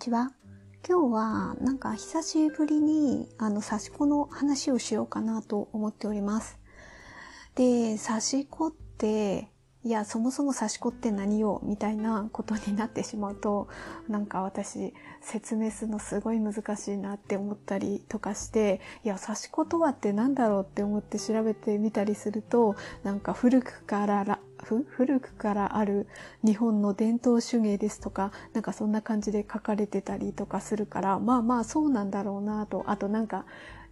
ちは。今日はなんか久しぶりにあの刺し子の話をしようかなと思っております。で、刺し子って、いや、そもそも刺し子って何よみたいなことになってしまうと、なんか私説明するのすごい難しいなって思ったりとかして、いや、刺し子とはって何だろうって思って調べてみたりすると、なんか古くから古くからある日本の伝統手芸ですとか、なんかそんな感じで書かれてたりとかするから、まあまあそうなんだろうなと、あとなんか、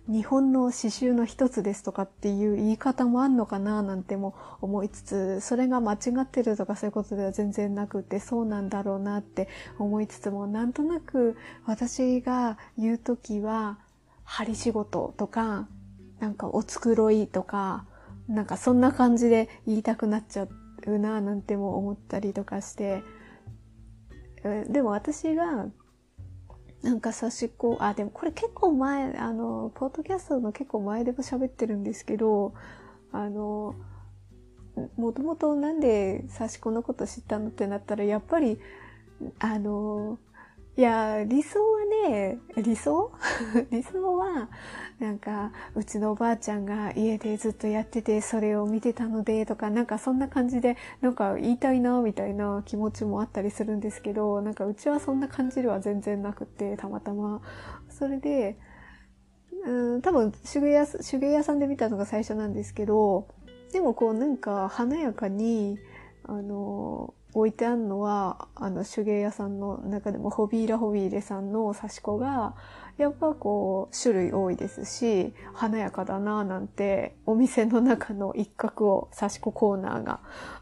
日本の刺繍の一つですとかっていう言い方もあんのかななんても思いつつ、それが間違ってるとかそういうことでは全然なくて、そうなんだろうなって思いつつも、なんとなく私が言うときは、針仕事とか、なんかお繕いとか、なんかそんな感じで言いたくなっちゃっうななんても思ったりとかして、でも私がなんか差し子、あ、でもこれ結構前、あの、ポッドキャストの結構前でも喋ってるんですけど、あの、もともとなんで差し子のこと知ったのってなったら、やっぱり、あの、いや、理想はね、理想？理想は、なんか、うちのおばあちゃんが家でずっとやってて、それを見てたので、とか、なんかそんな感じで、なんか言いたいな、みたいな気持ちもあったりするんですけど、なんかうちはそんな感じでは全然なくて、たまたま。それで、うん、多分手芸屋、手芸屋さんで見たのが最初なんですけど、でもこうなんか華やかに、あの、置いてあるのは、あの、手芸屋さんの中でもホビーラホビーレさんの刺し子が、やっぱこう、種類多いですし、華やかだなぁなんて、お店の中の一角を刺し子コーナーが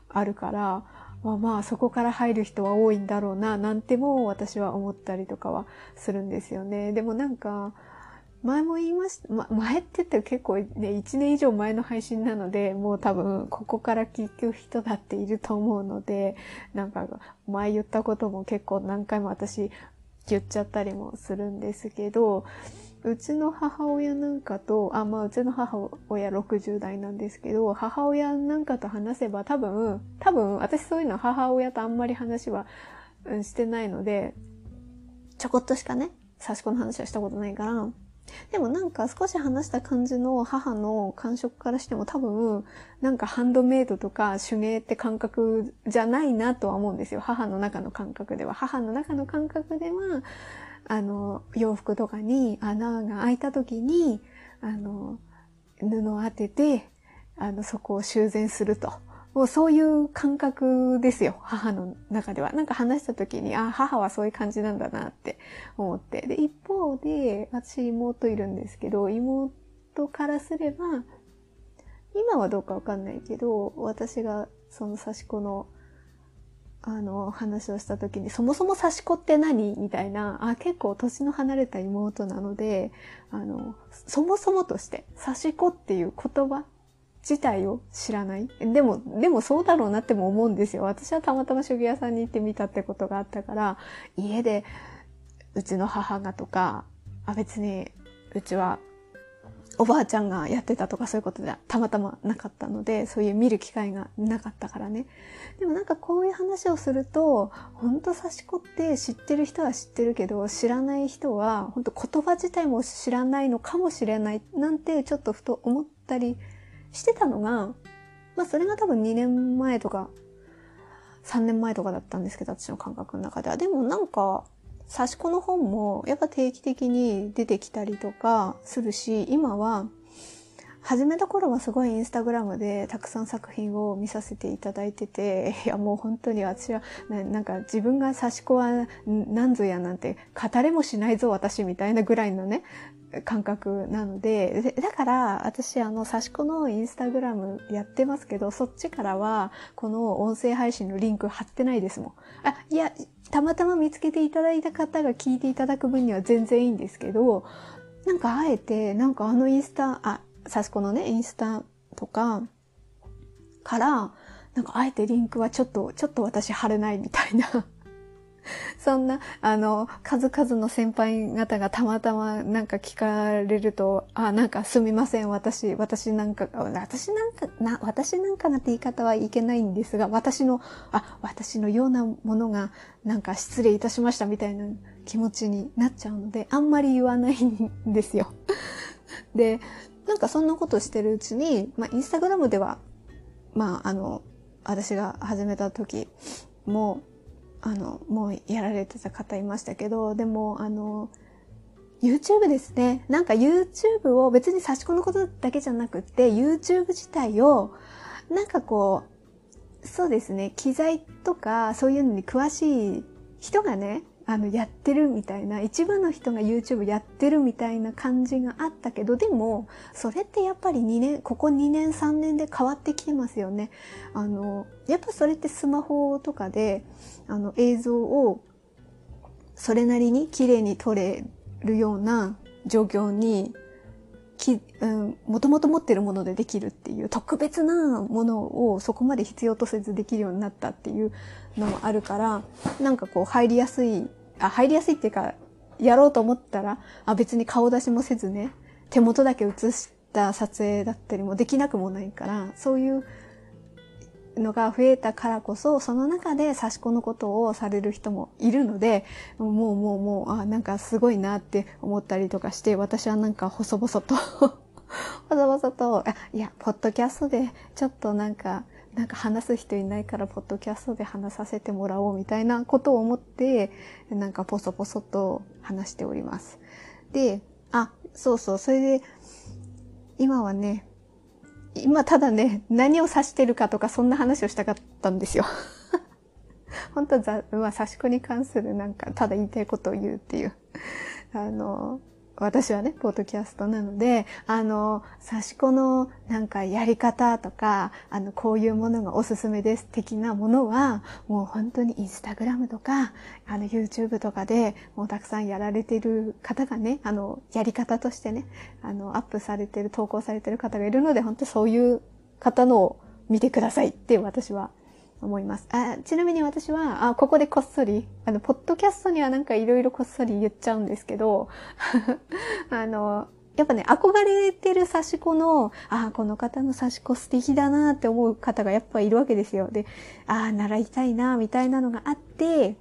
あるから、まあまあそこから入る人は多いんだろうな、なんても私は思ったりとかはするんですよね。でもなんか、前も言いました、ま、前って言ったら結構ね、1年以上前の配信なので、もう多分ここから聞く人だっていると思うので、なんか前言ったことも結構何回も私言っちゃったりもするんですけど、うちの母親なんかと、あ、まあうちの母親60代なんですけど、母親なんかと話せば多分、多分私そういうの母親とあんまり話はしてないので、ちょこっとしかね、刺し子の話はしたことないから、でもなんか少し話した感じの母の感触からしても多分、なんかハンドメイドとか手芸って感覚じゃないなとは思うんですよ。母の中の感覚では。母の中の感覚では、あの、洋服とかに穴が開いた時に、あの、布を当てて、あの、そこを修繕すると。もうそういう感覚ですよ、母の中では。なんか話した時に、あ、母はそういう感じなんだなって思って。で、一方で、私妹いるんですけど、妹からすれば、今はどうかわかんないけど、私がその刺し子のあの、話をした時に、そもそも刺し子って何みたいな、あ、結構年の離れた妹なので、あの、そもそもとして、刺し子っていう言葉自体を知らない。でも、でもそうだろうなっても思うんですよ。私はたまたま手芸屋さんに行ってみたってことがあったから、家で、うちの母がとか、あ、別に、うちは、おばあちゃんがやってたとかそういうことではたまたまなかったので、そういう見る機会がなかったからね。でもなんかこういう話をすると、ほんと刺し子って知ってる人は知ってるけど、知らない人は、本当言葉自体も知らないのかもしれないなんてちょっとふと思ったりしてたのが、まあそれが多分2年前とか、3年前とかだったんですけど、私の感覚の中では。でもなんか、刺し子の本もやっぱ定期的に出てきたりとかするし、今は始めた頃はすごいインスタグラムでたくさん作品を見させていただいてて、いやもう本当に私はななんか自分が刺し子は何ぞやなんて語れもしないぞ私みたいなぐらいのね、感覚なので、だから私あの刺し子のインスタグラムやってますけど、そっちからはこの音声配信のリンク貼ってないですもん。あ、いや、たまたま見つけていただいた方が聞いていただく分には全然いいんですけど、なんかあえて、なんかあのインスタ、あ、サスコのね、インスタとかから、なんかあえてリンクはちょっと、ちょっと私貼れないみたいなそんな、あの、数々の先輩方がたまたまなんか聞かれると、あ、なんかすみません、私、私なんか、私なんか、な、私なんかなって言い方はいけないんですが、私の、あ、私のようなものが、なんか失礼いたしましたみたいな気持ちになっちゃうので、あんまり言わないんですよ。で、なんかそんなことしてるうちに、まあ、インスタグラムでは、まあ、あの、私が始めた時も、あの、もうやられてた方いましたけど、でも、あの、YouTube ですね。なんか YouTube を別に差し子のことだけじゃなくて、YouTube 自体を、なんかこう、そうですね、機材とかそういうのに詳しい人がね、あの、やってるみたいな、一部の人が YouTube やってるみたいな感じがあったけど、でも、それってやっぱり2年、ここ2年3年で変わってきてますよね。あの、やっぱそれってスマホとかで、あの、映像を、それなりに綺麗に撮れるような状況に、き、うん、もともと持ってるものでできるっていう特別なものをそこまで必要とせずできるようになったっていうのもあるから、なんかこう入りやすい、あ、入りやすいっていうか、やろうと思ったら、あ、別に顔出しもせずね、手元だけ写した撮影だったりもできなくもないから、そういうのが増えたからこそ、その中で差し子のことをされる人もいるので、もうもうもう、あ、なんかすごいなって思ったりとかして、私はなんか細々と 細々と、あ、いや、ポッドキャストでちょっとなんか、なんか話す人いないから、ポッドキャストで話させてもらおうみたいなことを思って、なんかポソポソと話しております。で、あ、そうそう、それで、今はね、今ただね、何を指してるかとかそんな話をしたかったんですよ。本当は、まあ、差し子に関するなんか、ただ言いたいことを言うっていう。あの、私はね、ポッドキャストなので、あの、差し子のなんかやり方とか、あの、こういうものがおすすめです的なものは、もう本当にインスタグラムとか、あの、YouTube とかでもうたくさんやられてる方がね、あの、やり方としてね、あの、アップされてる、投稿されてる方がいるので、本当そういう方のを見てくださいって私は思います。あちなみに私は、あ、ここでこっそり、あの、ポッドキャストにはなんかいろいろこっそり言っちゃうんですけど、あの、やっぱね、憧れてる刺し子の、ああ、この方の刺し子素敵だなって思う方がやっぱいるわけですよ。で、ああ、習いたいな、みたいなのがあって、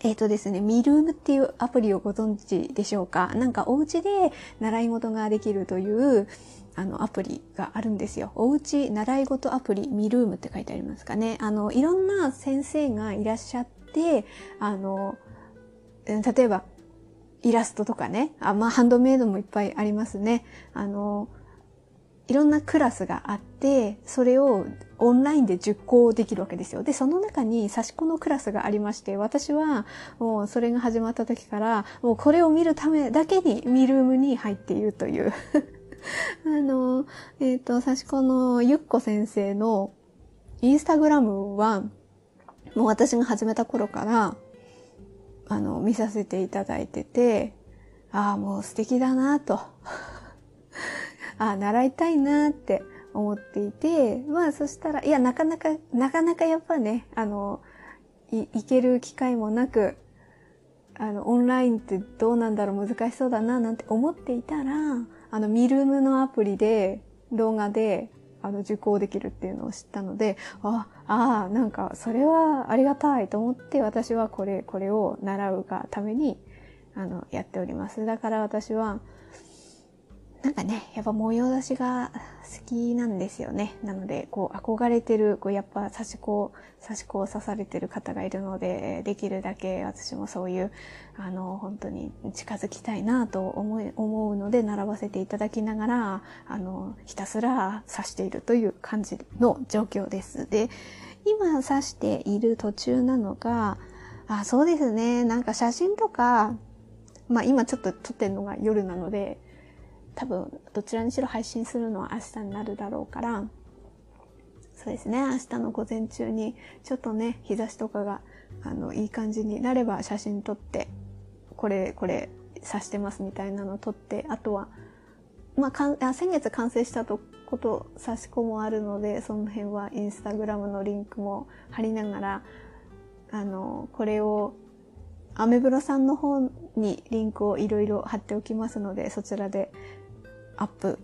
えっ、ー、とですね、ミルームっていうアプリをご存知でしょうか？なんかお家で習い事ができるという、あの、アプリがあるんですよ。おうち習い事アプリ、ミルームって書いてありますかね。あの、いろんな先生がいらっしゃって、あの、例えば、イラストとかね、あまあ、ハンドメイドもいっぱいありますね。あの、いろんなクラスがあって、それをオンラインで受講できるわけですよ。で、その中に差し子のクラスがありまして、私はもうそれが始まった時から、もうこれを見るためだけにミルームに入っているという あの、えっ、ー、と、さしこのゆっこ先生のインスタグラムは、もう私が始めた頃から、あの、見させていただいてて、ああ、もう素敵だなと。ああ、習いたいなって思っていて、まあそしたら、いや、なかなか、なかなかやっぱね、あの、い、行ける機会もなく、あの、オンラインってどうなんだろう難しそうだななんて思っていたら、あの、ミルムのアプリで、動画で、あの、受講できるっていうのを知ったので、あ、ああ、なんか、それはありがたいと思って、私はこれ、これを習うがために、あの、やっております。だから私は、なんかね、やっぱ模様出しが好きなんですよね。なので、こう、憧れてる、こう、やっぱ差し子、差し子を刺されてる方がいるので、できるだけ私もそういう、あの、本当に近づきたいなと思い、思うので、習わせていただきながら、あの、ひたすら刺しているという感じの状況です。で、今刺している途中なのが、あ、そうですね、なんか写真とか、まあ今ちょっと撮ってるのが夜なので、多分どちらにしろ配信するのは明日になるだろうから、そうですね、明日の午前中にちょっとね、日差しとかが、あの、いい感じになれば写真撮って、これ、これ、刺してますみたいなの撮って、あとは、まあ、かんあ先月完成したとこと刺し子もあるので、その辺はインスタグラムのリンクも貼りながら、あの、これを、アメブロさんの方にリンクをいろいろ貼っておきますので、そちらでアップ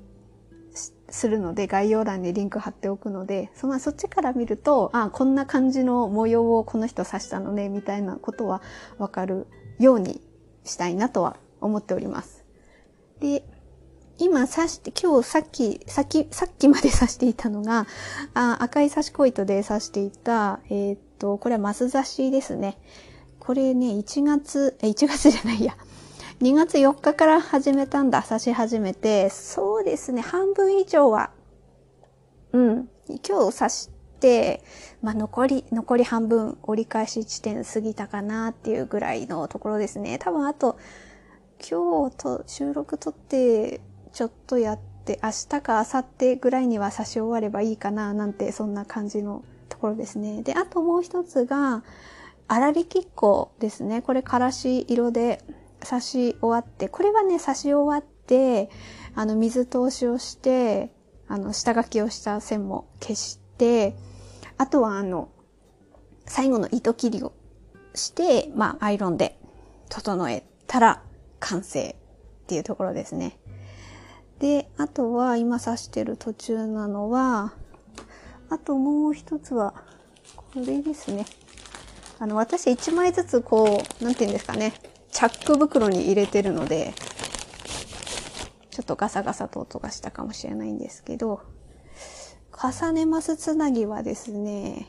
するので、概要欄にリンク貼っておくので、そのそっちから見ると、あ、こんな感じの模様をこの人刺したのね、みたいなことはわかるようにしたいなとは思っております。で、今刺して、今日さっき、さっき、さっきまで刺していたのが、あ赤い刺し子糸で刺していた、えー、っと、これはマス刺しですね。これね、1月、え、1月じゃないや。2月4日から始めたんだ。刺し始めて、そうですね、半分以上は、うん、今日刺して、まあ、残り、残り半分折り返し地点過ぎたかなっていうぐらいのところですね。多分あと、今日と収録とってちょっとやって、明日か明後日ぐらいには差し終わればいいかな、なんて、そんな感じのところですね。で、あともう一つが、粗びきっこですね。これ、からし色で刺し終わって、これはね、刺し終わって、あの、水通しをして、あの、下書きをした線も消して、あとはあの、最後の糸切りをして、まあ、アイロンで整えたら完成っていうところですね。で、あとは今刺してる途中なのは、あともう一つは、これですね。あの、私一枚ずつこう、なんて言うんですかね。チャック袋に入れてるので、ちょっとガサガサと音がしたかもしれないんですけど、重ねますつなぎはですね、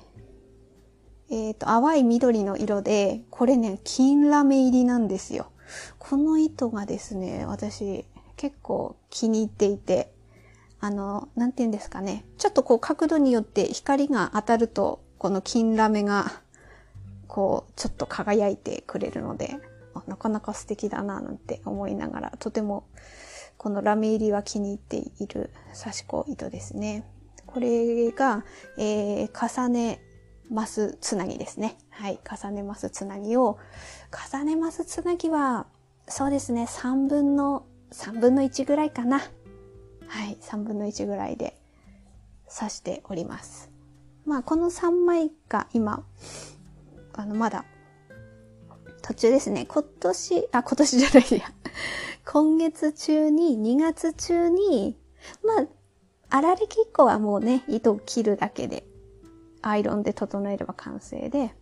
えっ、ー、と、淡い緑の色で、これね、金ラメ入りなんですよ。この糸がですね、私、結構気に入っていて、あの、なんて言うんですかね。ちょっとこう角度によって光が当たると、この金ラメが、こう、ちょっと輝いてくれるので、なかなか素敵だななんて思いながら、とても、このラメ入りは気に入っている刺し子糸ですね。これが、えー、重ねますつなぎですね。はい。重ねますつなぎを、重ねますつなぎは、そうですね、3分の3分の1ぐらいかな。はい、3分の1ぐらいで刺しております。まあ、この3枚が今、あの、まだ、途中ですね。今年、あ、今年じゃないや。今月中に、2月中に、まあ、粗びき1個はもうね、糸を切るだけで、アイロンで整えれば完成で、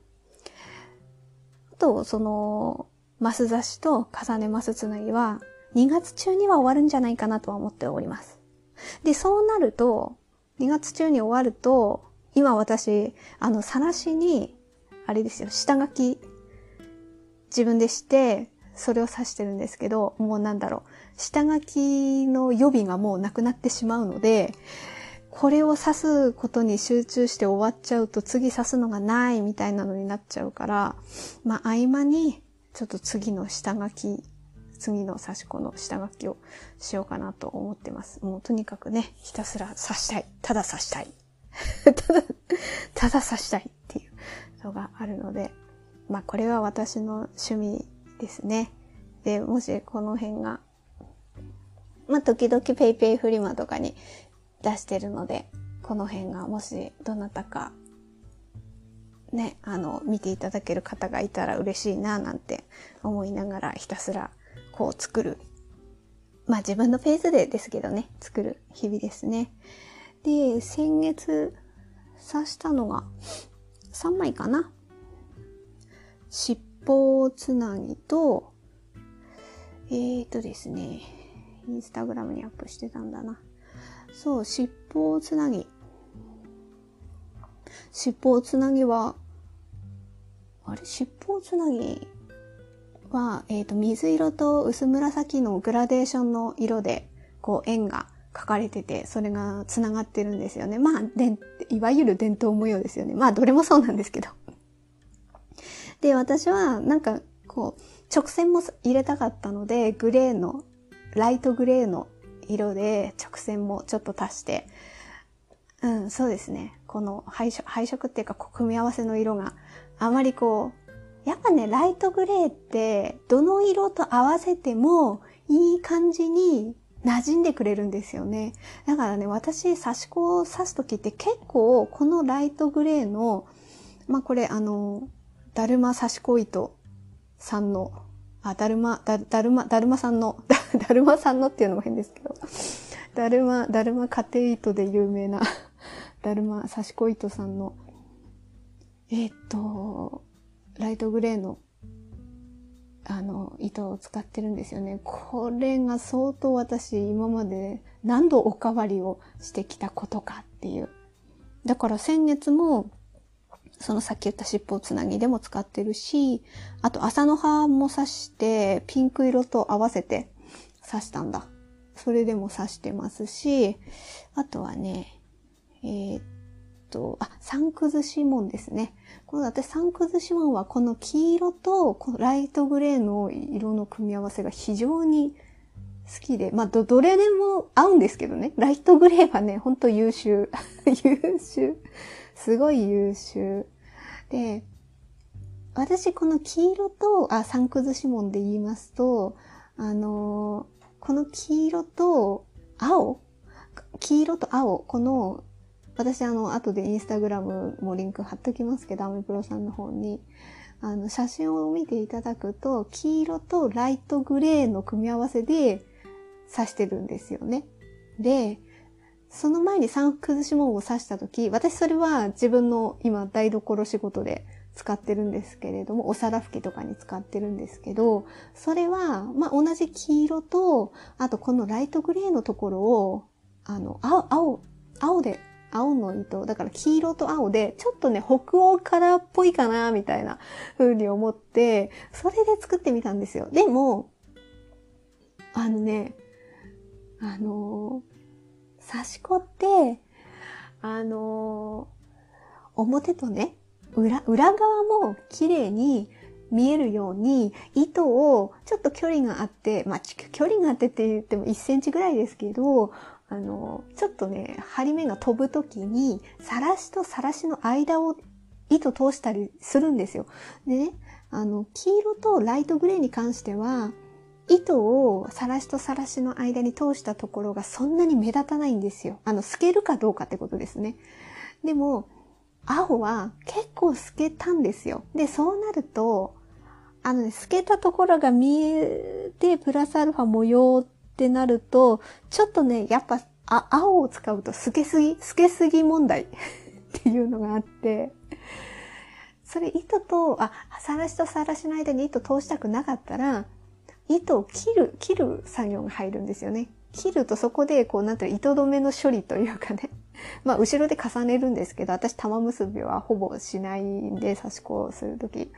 あと、その、マス刺しと重ねマスつなぎは、2月中には終わるんじゃないかなとは思っております。で、そうなると、2月中に終わると、今私、あの、さらしに、あれですよ、下書き、自分でして、それを指してるんですけど、もうなんだろう、下書きの予備がもうなくなってしまうので、これを指すことに集中して終わっちゃうと次指すのがないみたいなのになっちゃうから、まあ合間にちょっと次の下書き次の刺し子の下書きをしようかなと思ってます。もうとにかくね、ひたすら刺したい。ただ刺したい。ただ、ただ刺したいっていうのがあるので、まあこれは私の趣味ですね。で、もしこの辺が、まあ時々 PayPay フリマとかに出してるので、この辺がもしどなたかね、あの、見ていただける方がいたら嬉しいななんて思いながらひたすらこう作る。まあ自分のペースでですけどね、作る日々ですね。で、先月刺したのが3枚かな。尻尾つなぎと、えーとですね、インスタグラムにアップしてたんだな。そう、尻尾つなぎ。尻尾つなぎは、あれ？尻尾つなぎは、えっ、ー、と、水色と薄紫のグラデーションの色で、こう、円が描かれてて、それが繋がってるんですよね。まあ、でいわゆる伝統模様ですよね。まあ、どれもそうなんですけど。で、私は、なんか、こう、直線も入れたかったので、グレーの、ライトグレーの色で直線もちょっと足して、うん、そうですね。この配色、配色っていうか、こう組み合わせの色があまりこう、やっぱね、ライトグレーって、どの色と合わせても、いい感じに馴染んでくれるんですよね。だからね、私、差し子を刺すときって結構、このライトグレーの、まあ、これ、あの、だるま刺し子糸さんの、あ、だるま、だ、だるま、だるまさんの、だ だるまさんのっていうのも変ですけど、だるま、だるま家庭糸で有名な だるま刺し子糸さんの、えー、っと、ライトグレーの、あの、糸を使ってるんですよね。これが相当私今まで何度おかわりをしてきたことかっていう。だから先月も、そのさっき言った尻尾つなぎでも使ってるし、あと朝の葉も刺して、ピンク色と合わせて刺したんだ。それでも刺してますし、あとはね、えー、と、あ、サンクズシモンですね。この私サンクズシモンはこの黄色とこのライトグレーの色の組み合わせが非常に好きで、まあ、ど、どれでも合うんですけどね。ライトグレーはね、ほんと優秀。優秀。すごい優秀。で、私この黄色と、あ、サンクズシモンで言いますと、あのー、この黄色と青黄色と青、この、私あの、後でインスタグラムもリンク貼っときますけど、アメプロさんの方に、あの、写真を見ていただくと、黄色とライトグレーの組み合わせで、刺してるんですよね。で、その前にサンクズシモンを刺した時、私それは自分の今台所仕事で使ってるんですけれども、お皿拭きとかに使ってるんですけど、それは、まあ、同じ黄色と、あとこのライトグレーのところを、あの、青、青、青で、青の糸、だから黄色と青で、ちょっとね、北欧カラーっぽいかな、みたいな風に思って、それで作ってみたんですよ。でも、あのね、あのー、刺し子って、あのー、表とね、裏、裏側も綺麗に見えるように、糸をちょっと距離があって、まあ、距離があってって言っても1センチぐらいですけど、あの、ちょっとね、針目が飛ぶときに、さらしとさらしの間を糸通したりするんですよ。でね、あの、黄色とライトグレーに関しては、糸をさらしとさらしの間に通したところがそんなに目立たないんですよ。あの、透けるかどうかってことですね。でも、青は結構透けたんですよ。で、そうなると、あのね、透けたところが見えて、プラスアルファ模様ってなると、ちょっとね、やっぱ、あ、青を使うと透けすぎ、透けすぎ問題 っていうのがあって、それ糸と、あ、さらしとさらしの間に糸通したくなかったら、糸を切る、切る作業が入るんですよね。切るとそこで、こう、なんていう糸止めの処理というかね。まあ、後ろで重ねるんですけど、私玉結びはほぼしないんで、刺し子をするとき。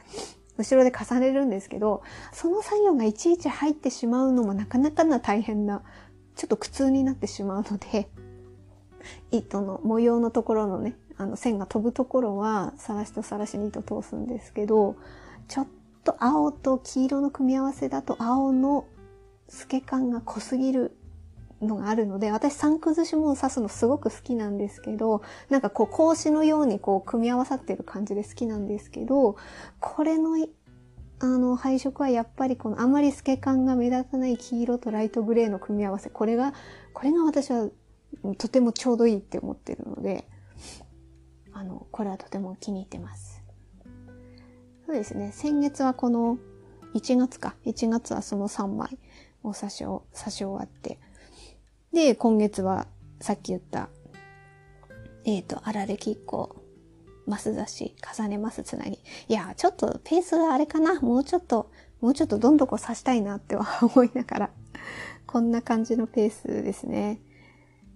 後ろで重ねるんですけど、その作業がいちいち入ってしまうのもなかなかな大変な、ちょっと苦痛になってしまうので、糸の模様のところのね、あの線が飛ぶところは、さらしとさらしに糸通すんですけど、ちょっと青と黄色の組み合わせだと青の透け感が濃すぎるのがあるので、私三崩しも刺すのすごく好きなんですけど、なんかこう格子のようにこう組み合わさってる感じで好きなんですけど、これのあの配色はやっぱりこのあまり透け感が目立たない黄色とライトグレーの組み合わせ、これが、これが私はとてもちょうどいいって思ってるので、あの、これはとても気に入ってます。そうですね。先月はこの1月か。1月はその3枚を差しを、差し終わって。で、今月はさっき言った、えっ、ー、と、あられきっこ、マス刺し、重ねますつなぎ。いや、ちょっとペースがあれかな。もうちょっと、もうちょっとどんどこ刺したいなっては思いながら、こんな感じのペースですね。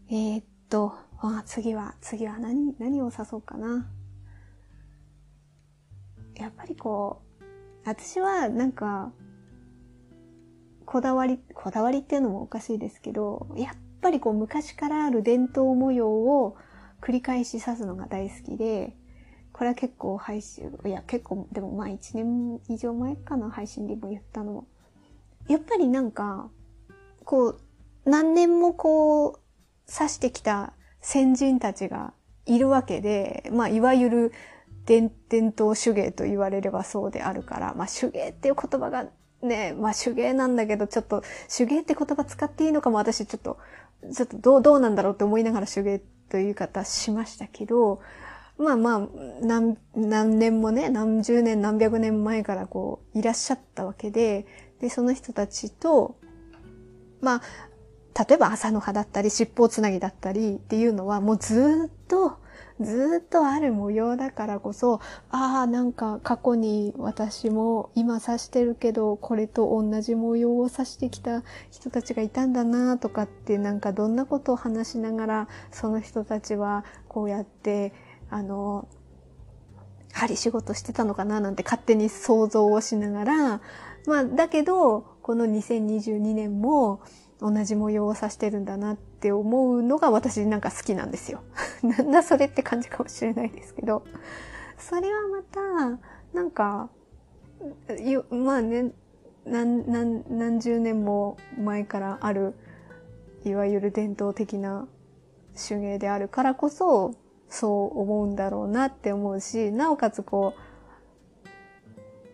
えー、っと、あ次は、次は何、何を刺そうかな。やっぱりこう、私はなんか、こだわり、こだわりっていうのもおかしいですけど、やっぱりこう昔からある伝統模様を繰り返し刺すのが大好きで、これは結構配信、いや結構、でもまあ1年以上前かな、配信でも言ったの。やっぱりなんか、こう、何年もこう、刺してきた先人たちがいるわけで、まあいわゆる伝伝統手芸と言われればそうであるから、まあ手芸っていう言葉がね、まあ手芸なんだけど、ちょっと手芸って言葉使っていいのかも私ちょっと、ちょっとどう、どうなんだろうって思いながら手芸という方しましたけど、まあまあ、何、何年もね、何十年何百年前からこう、いらっしゃったわけで、で、その人たちと、まあ、例えば朝の葉だったり、尻尾つなぎだったりっていうのはもうずっと、ずっとある模様だからこそ、ああ、なんか過去に私も今刺してるけど、これと同じ模様を刺してきた人たちがいたんだなとかって、なんかどんなことを話しながら、その人たちはこうやって、あの、針仕事してたのかななんて勝手に想像をしながら、まあ、だけど、この2022年も同じ模様を指してるんだなって思うのが私なんか好きなんですよ。なんだそれって感じかもしれないですけど。それはまた、なんか、まあね、何、何、何十年も前からある、いわゆる伝統的な手芸であるからこそ、そう思うんだろうなって思うし、なおかつこ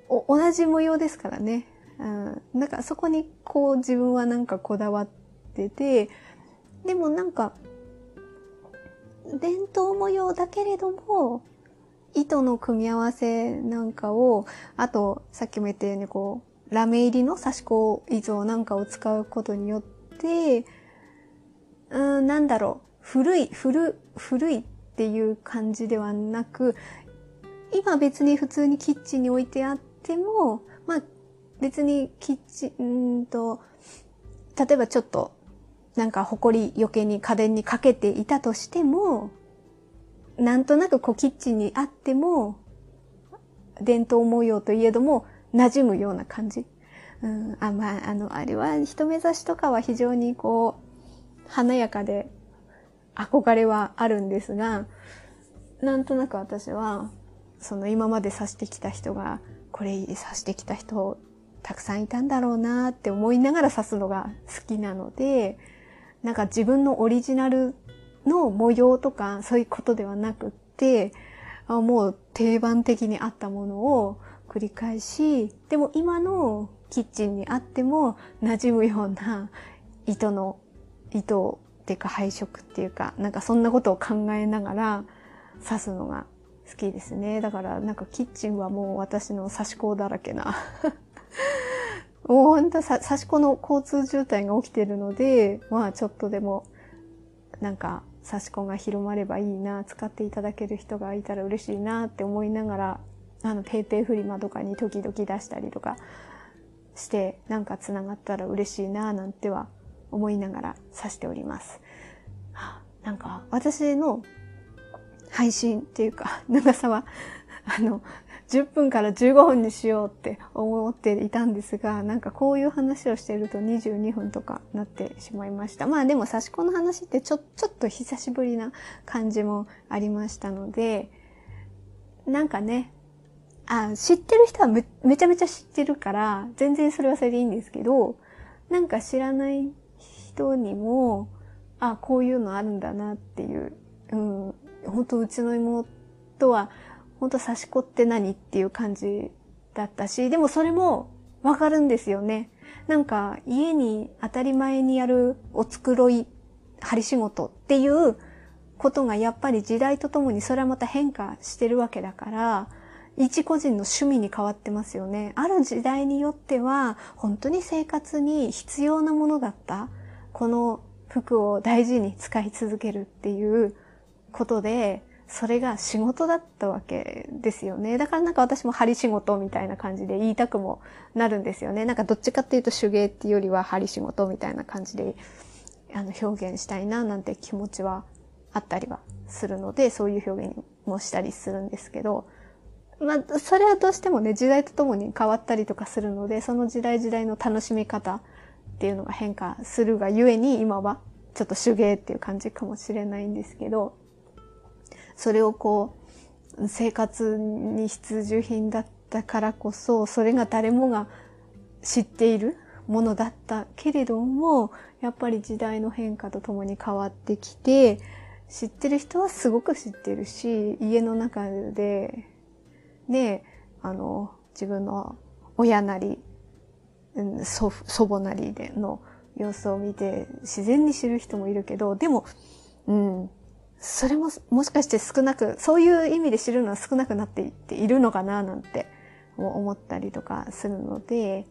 う、同じ模様ですからね。うん。なんかそこにこう自分はなんかこだわってて、でもなんか、伝統模様だけれども、糸の組み合わせなんかを、あと、さっきも言ったようにこう、ラメ入りの刺し子糸なんかを使うことによって、うん、なんだろう、古い、古、古いっていう感じではなく、今別に普通にキッチンに置いてあっても、まあ別にキッチン、んと、例えばちょっと、なんか埃余計に家電にかけていたとしても、なんとなくこうキッチンにあっても、伝統模様といえども、馴染むような感じ。うん、あ、まあ、あの、あれは、人目指しとかは非常にこう、華やかで、憧れはあるんですが、なんとなく私は、その今まで指してきた人が、これ指してきた人たくさんいたんだろうなって思いながら刺すのが好きなので、なんか自分のオリジナルの模様とかそういうことではなくって、あもう定番的にあったものを繰り返し、でも今のキッチンにあっても馴染むような糸の、糸っていうか配色っていうか、なんかそんなことを考えながら刺すのが好きですね。だからなんかキッチンはもう私の刺し子だらけなもう本当さ、刺し子の交通渋滞が起きてるので、まあちょっとでも、なんか、刺し子が広まればいいな、使っていただける人がいたら嬉しいなって思いながら、あの、ペイペイフリマとかに時々出したりとかして、なんか繋がったら嬉しいな、なんては思いながら刺しております。なんか、私の配信っていうか、長さは、あの、10分から15分にしようって思っていたんですが、なんかこういう話をしていると22分とかなってしまいました。まあでも差し子の話ってちょ、ちょっと久しぶりな感じもありましたので、なんかね、あ、知ってる人はめめちゃめちゃ知ってるから、全然それはそれでいいんですけど、なんか知らない人にも、あ、こういうのあるんだなっていう、うん、本当うちの妹は、本当刺し子って何っていう感じだったし、でもそれもわかるんですよね。なんか家に当たり前にやるお繕い、針仕事っていうことがやっぱり時代とともにそれはまた変化してるわけだから、一個人の趣味に変わってますよね。ある時代によっては本当に生活に必要なものだった。この服を大事に使い続けるっていうことで、それが仕事だったわけですよね。だからなんか私も針仕事みたいな感じで言いたくもなるんですよね。なんかどっちかっていうと手芸っていうよりは針仕事みたいな感じであの表現したいななんて気持ちはあったりはするので、そういう表現もしたりするんですけど、まあ、それはどうしてもね、時代とともに変わったりとかするので、その時代時代の楽しみ方っていうのが変化するがゆえに、今はちょっと手芸っていう感じかもしれないんですけど、それをこう、生活に必需品だったからこそ、それが誰もが知っているものだったけれども、やっぱり時代の変化とともに変わってきて、知ってる人はすごく知ってるし、家の中で、ね、あの、自分の親なり、うん祖祖母なりでの様子を見て自然に知る人もいるけど、でも、うん、それももしかして少なく、そういう意味で知るのは少なくなっていっているのかななんて思ったりとかするので、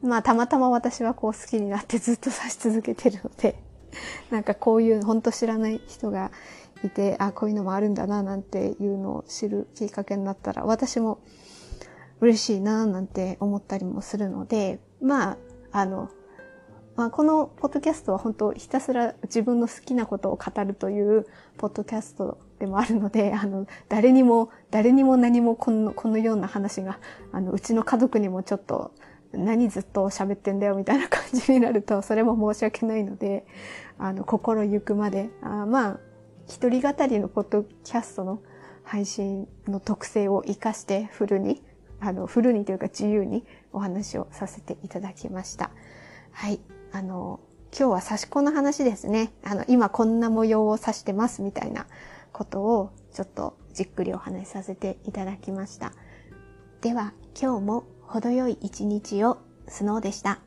まあたまたま私はこう好きになってずっと指し続けてるので、なんかこういう本当知らない人がいて、あ、こういうのもあるんだななんていうのを知るきっかけになったら、私も嬉しいななんて思ったりもするので、まあ、あの、まあ、このポッドキャストは本当ひたすら自分の好きなことを語るというポッドキャストでもあるので、あの、誰にも、誰にも何もこの、このような話が、あの、うちの家族にもちょっと、何ずっと喋ってんだよみたいな感じになると、それも申し訳ないので、あの、心ゆくまで、あまあ、一人語りのポッドキャストの配信の特性を活かしてフルに、あの、フルにというか自由にお話をさせていただきました。はい。あの、今日は刺し子の話ですね。あの、今こんな模様を刺してますみたいなことをちょっとじっくりお話しさせていただきました。では、今日も程よい一日をスノーでした。